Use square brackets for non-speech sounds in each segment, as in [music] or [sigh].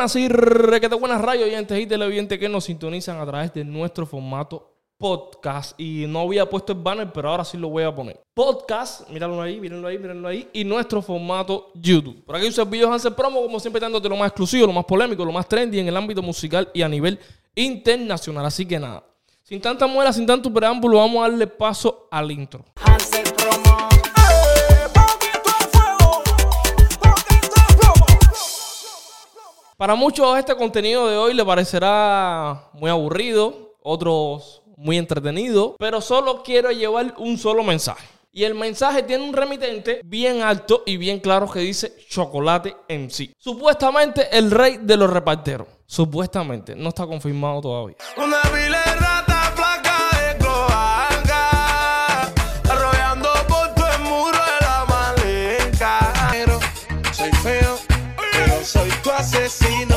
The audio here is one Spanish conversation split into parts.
Así, requete buenas rayos oyentes y televidentes que nos sintonizan a través de nuestro formato podcast. Y no había puesto el banner, pero ahora sí lo voy a poner. Podcast, míralo ahí, mírenlo ahí, mírenlo ahí. Y nuestro formato YouTube. Por aquí un servidor Hansel Promo, como siempre, dándote lo más exclusivo, lo más polémico, lo más trendy en el ámbito musical y a nivel internacional. Así que nada, sin tanta muela, sin tanto preámbulo, vamos a darle paso al intro. Para muchos este contenido de hoy le parecerá muy aburrido, otros muy entretenido, pero solo quiero llevar un solo mensaje. Y el mensaje tiene un remitente bien alto y bien claro que dice chocolate en sí. Supuestamente el rey de los reparteros. Supuestamente, no está confirmado todavía. Soy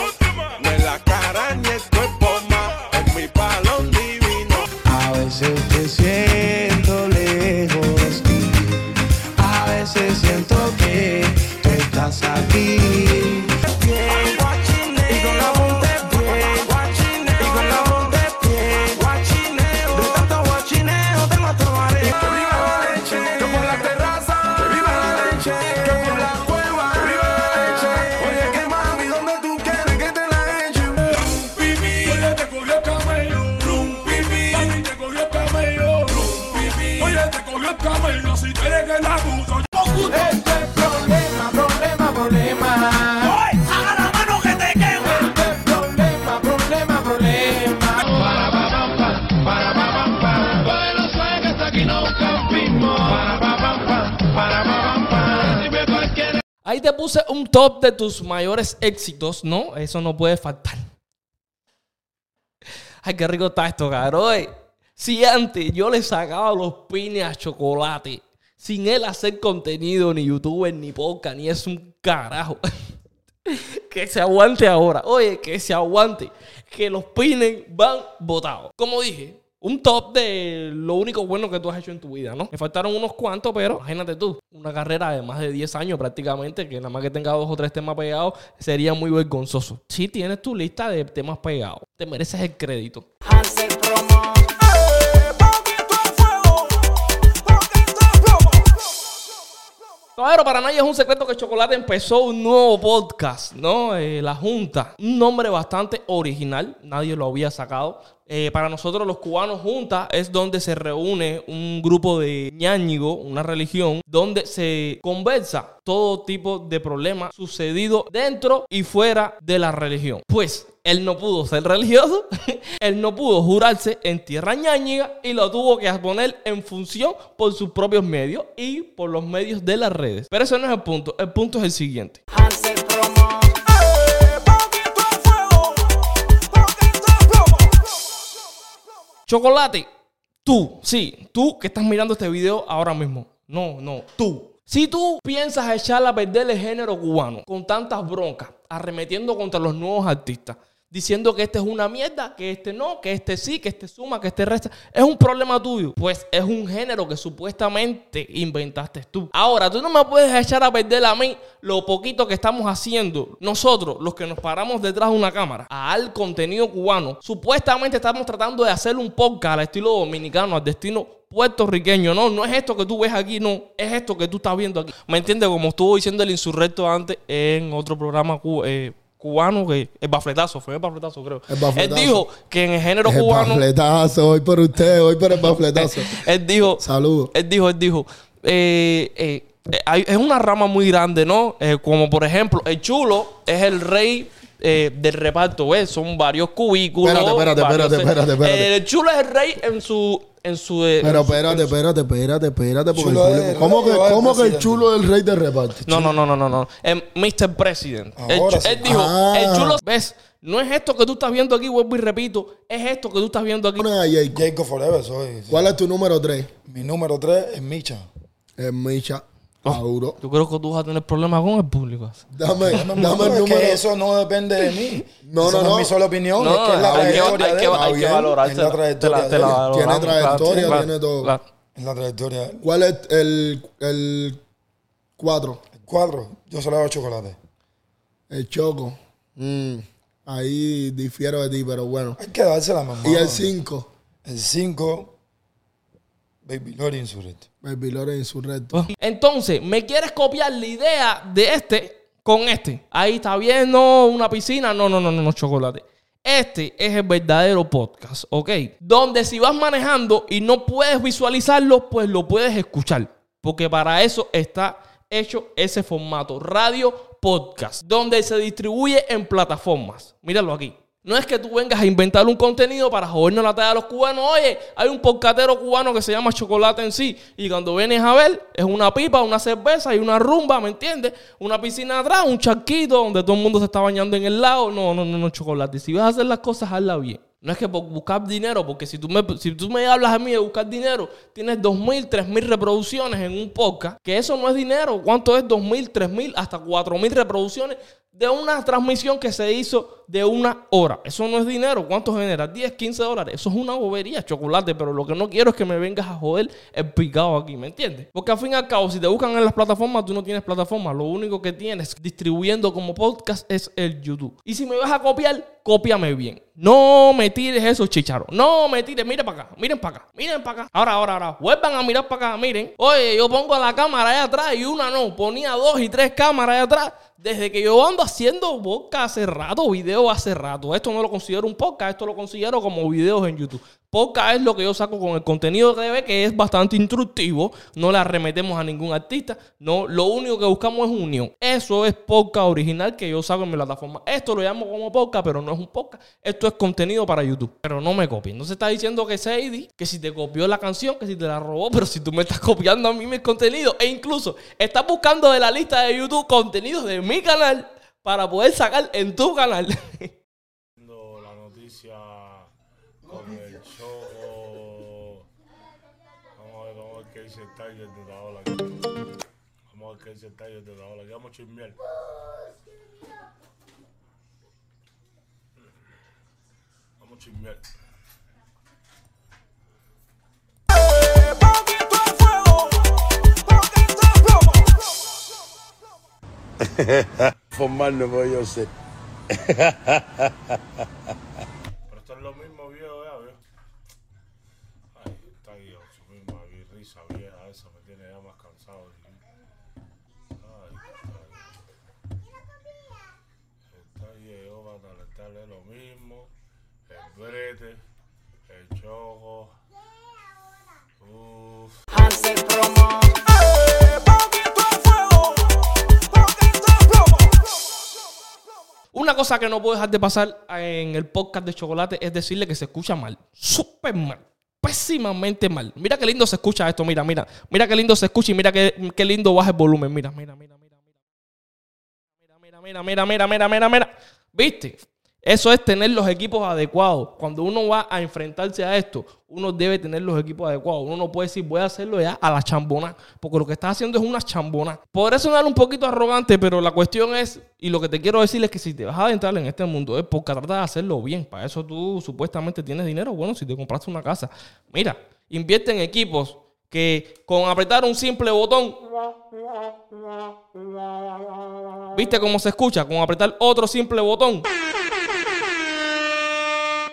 Ahí te puse un top de tus mayores éxitos, ¿no? Eso no puede faltar. Ay, qué rico está esto, cabrón. Si antes yo le sacaba los pines a chocolate, sin él hacer contenido, ni youtuber, ni podcast, ni es un carajo. [laughs] que se aguante ahora. Oye, que se aguante. Que los pines van botados. Como dije, un top de lo único bueno que tú has hecho en tu vida, ¿no? Me faltaron unos cuantos, pero imagínate tú, una carrera de más de 10 años prácticamente, que nada más que tenga dos o tres temas pegados, sería muy vergonzoso. Si tienes tu lista de temas pegados, te mereces el crédito. Caballero, para nadie es un secreto que Chocolate empezó un nuevo podcast, ¿no? Eh, la Junta. Un nombre bastante original, nadie lo había sacado. Eh, para nosotros los cubanos, Junta es donde se reúne un grupo de ñáñigo, una religión, donde se conversa todo tipo de problemas sucedidos dentro y fuera de la religión. Pues él no pudo ser religioso, [laughs] él no pudo jurarse en tierra ñáñiga y lo tuvo que poner en función por sus propios medios y por los medios de las redes. Pero ese no es el punto, el punto es el siguiente. Chocolate, tú, sí, tú que estás mirando este video ahora mismo. No, no, tú. Si tú piensas echar a perder el género cubano con tantas broncas, arremetiendo contra los nuevos artistas, diciendo que este es una mierda, que este no, que este sí, que este suma, que este resta, es un problema tuyo. Pues es un género que supuestamente inventaste tú. Ahora, tú no me puedes echar a perder a mí lo poquito que estamos haciendo nosotros, los que nos paramos detrás de una cámara, al contenido cubano. Supuestamente estamos tratando de hacer un podcast al estilo dominicano, al destino puertorriqueño. No, no es esto que tú ves aquí, no. Es esto que tú estás viendo aquí. ¿Me entiendes? Como estuvo diciendo el insurrecto antes en otro programa eh, cubano, que el bafletazo, fue el bafletazo, creo. El bafletazo. Él dijo que en el género El cubano. bafletazo, hoy por usted, hoy por el [laughs] bafletazo. Él dijo. Saludos. Él dijo, él dijo. eh, eh, eh, hay- es una rama muy grande, ¿no? Eh, como por ejemplo, el chulo es el rey. eh, del reparto, ¿ves? Son varios cubículos. Espérate, espérate, varios- espérate, espérate, espérate. Eh, el chulo es el rey en su. En su eh, Pero espérate, espérate, espérate, espérate. Porque Chulo el público- el ¿Cómo, que, cómo que el chulo es el rey de reparto? No, no, no, no, no, no. El Mr. President. Ahora sí. él dijo, Ah. el chulo, ¿ves? No es esto que tú estás viendo aquí, vuelvo y repito. Es esto que tú estás viendo aquí. Jacob. Jacob Forever soy. ¿Cuál es tu número 3? Mi número 3 es Micha. Es Micha. Oh. Mauro. Yo creo que tú vas a tener problemas con el público. Dame, dame el es número. que eso no depende de mí. No, no, no. es mi sola opinión. No, es que es la hay que, trayectoria hay de que, hay que bien. valorar. Es la trayectoria de él. Tiene trayectoria, claro, tiene todo. claro. Es la trayectoria. ¿Cuál es el, el 4? El cuadro, yo solo hago chocolate. El choco. Mm, ahí difiero de ti, pero bueno. Hay que dársela, mamá. Y el 5, El 5, Baby Lori Insurrecto. Baby Lore en su reto. Entonces, ¿me quieres copiar la idea de este con este? Ahí está viendo una piscina. No, no, no, no, no, chocolate. Este es el verdadero podcast, ¿ok? Donde si vas manejando y no puedes visualizarlo, pues lo puedes escuchar. Porque para eso está hecho ese formato, radio podcast, donde se distribuye en plataformas. Míralo aquí. No es que tú vengas a inventar un contenido para jodernos la talla a los cubanos. Oye, hay un podcatero cubano que se llama Chocolate en sí. Y cuando vienes a ver, es una pipa, una cerveza y una rumba, ¿me entiendes? Una piscina atrás, un charquito donde todo el mundo se está bañando en el lago. No, no, no, no, Chocolate. Si vas a hacer las cosas, hazla bien. No es que por buscar dinero, porque si tú, me, si tú me hablas a mí de buscar dinero, tienes 2.000, 3.000 reproducciones en un podcast, que eso no es dinero. ¿Cuánto es 2.000, 3.000, hasta 4.000 reproducciones de una transmisión que se hizo de una hora? Eso no es dinero. ¿Cuánto genera? 10, 15 dólares. Eso es una bobería, chocolate, pero lo que no quiero es que me vengas a joder el picado aquí, ¿me entiendes? Porque al fin y al cabo, si te buscan en las plataformas, tú no tienes plataforma. Lo único que tienes distribuyendo como podcast es el YouTube. Y si me vas a copiar, cópiame bien. No me tires esos chicharos. No me tires. Miren para acá. Miren para acá. Miren para acá. Ahora, ahora, ahora. Vuelvan a mirar para acá. Miren. Oye, yo pongo la cámara allá atrás y una no. Ponía dos y tres cámaras allá atrás. Desde que yo ando haciendo podcast hace rato, video hace rato. Esto no lo considero un podcast, esto lo considero como videos en YouTube. Podcast es lo que yo saco con el contenido de TV, que es bastante instructivo. No le arremetemos a ningún artista. No, lo único que buscamos es unión. Eso es podcast original que yo saco en mi plataforma. Esto lo llamo como podcast, pero no es un podcast. Esto es contenido para YouTube. Pero no me copien. No se está diciendo que Sadie, que si te copió la canción, que si te la robó, pero si tú me estás copiando a mí mis contenidos, e incluso estás buscando de la lista de YouTube contenidos de mi canal para poder sacar en tu canal. [laughs] el Tiger de la ola. Vamos a de la. Vamos. Formarme, pues yo sé. Pero esto es lo mismo, viejo, ya, viejo. Ay, está guiado, su misma vi- risa vieja esa me tiene ya más cansado. de vivir. Ay, está Está viejo para calentarle lo mismo. El brete, el choco. Una cosa que no puedo dejar de pasar en el podcast de Chocolate es decirle que se escucha mal. Súper mal. Pésimamente mal. Mira qué lindo se escucha esto. Mira, mira. Mira qué lindo se escucha y mira qué, qué lindo baja el volumen. Mira, mira, mira, mira. Mira, mira, mira, mira, mira, mira, mira. ¿Viste? Eso es tener los equipos adecuados. Cuando uno va a enfrentarse a esto, uno debe tener los equipos adecuados. Uno no puede decir, voy a hacerlo ya a la chambona, porque lo que estás haciendo es una chambona. Podré sonar un poquito arrogante, pero la cuestión es, y lo que te quiero decir es que si te vas a adentrar en este mundo es porque trata de hacerlo bien. Para eso tú supuestamente tienes dinero. Bueno, si te compraste una casa, mira, invierte en equipos que con apretar un simple botón ¿Viste cómo se escucha? Con apretar otro simple botón.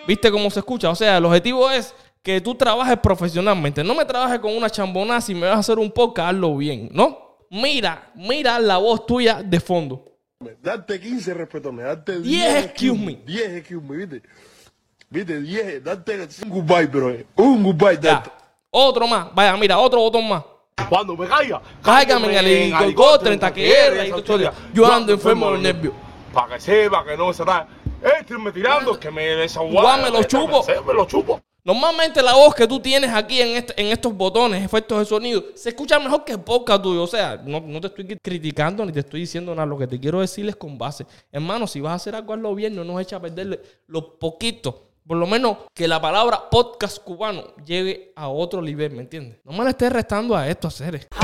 ¿Viste cómo se escucha? O sea, el objetivo es que tú trabajes profesionalmente. No me trabajes con una chambonada si me vas a hacer un podcast, hazlo bien, ¿no? Mira, mira la voz tuya de fondo. Date 15 respetones, date 10 10 excuse me. 10 excuse me, ¿viste? ¿Viste? 10, date un goodbye, bro. Un goodbye, Ya. date. Otro más. Vaya, mira, otro botón más. Cuando me caiga, Cáigame en el helicóptero, en taquera y tu historia. Yo ando enfermo de los nervios. Para que sepa que no se da. Este me tirando, que me desaguame. Guau, me lo chupo. Me lo chupo. Normalmente la voz que tú tienes aquí en, este- en estos botones, efectos de sonido, se escucha mejor que el podcast tuyo. O sea, no, no te estoy criticando ni te estoy diciendo nada. Lo que te quiero decir es con base. Hermano, si vas a hacer algo, hazlo bien. No nos echa a perder lo poquito. Por lo menos que la palabra podcast cubano llegue a otro nivel, ¿me entiendes? No me le estés restando a esto, hacer. Hansel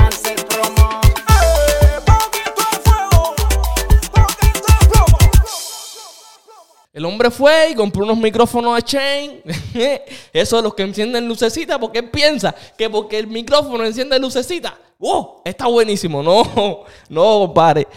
El hombre fue y compró unos micrófonos a Chain. [laughs] Eso de los que encienden lucecita, porque él piensa que porque el micrófono enciende lucecita, ¡wow! Está buenísimo. No, [laughs] no, compadre.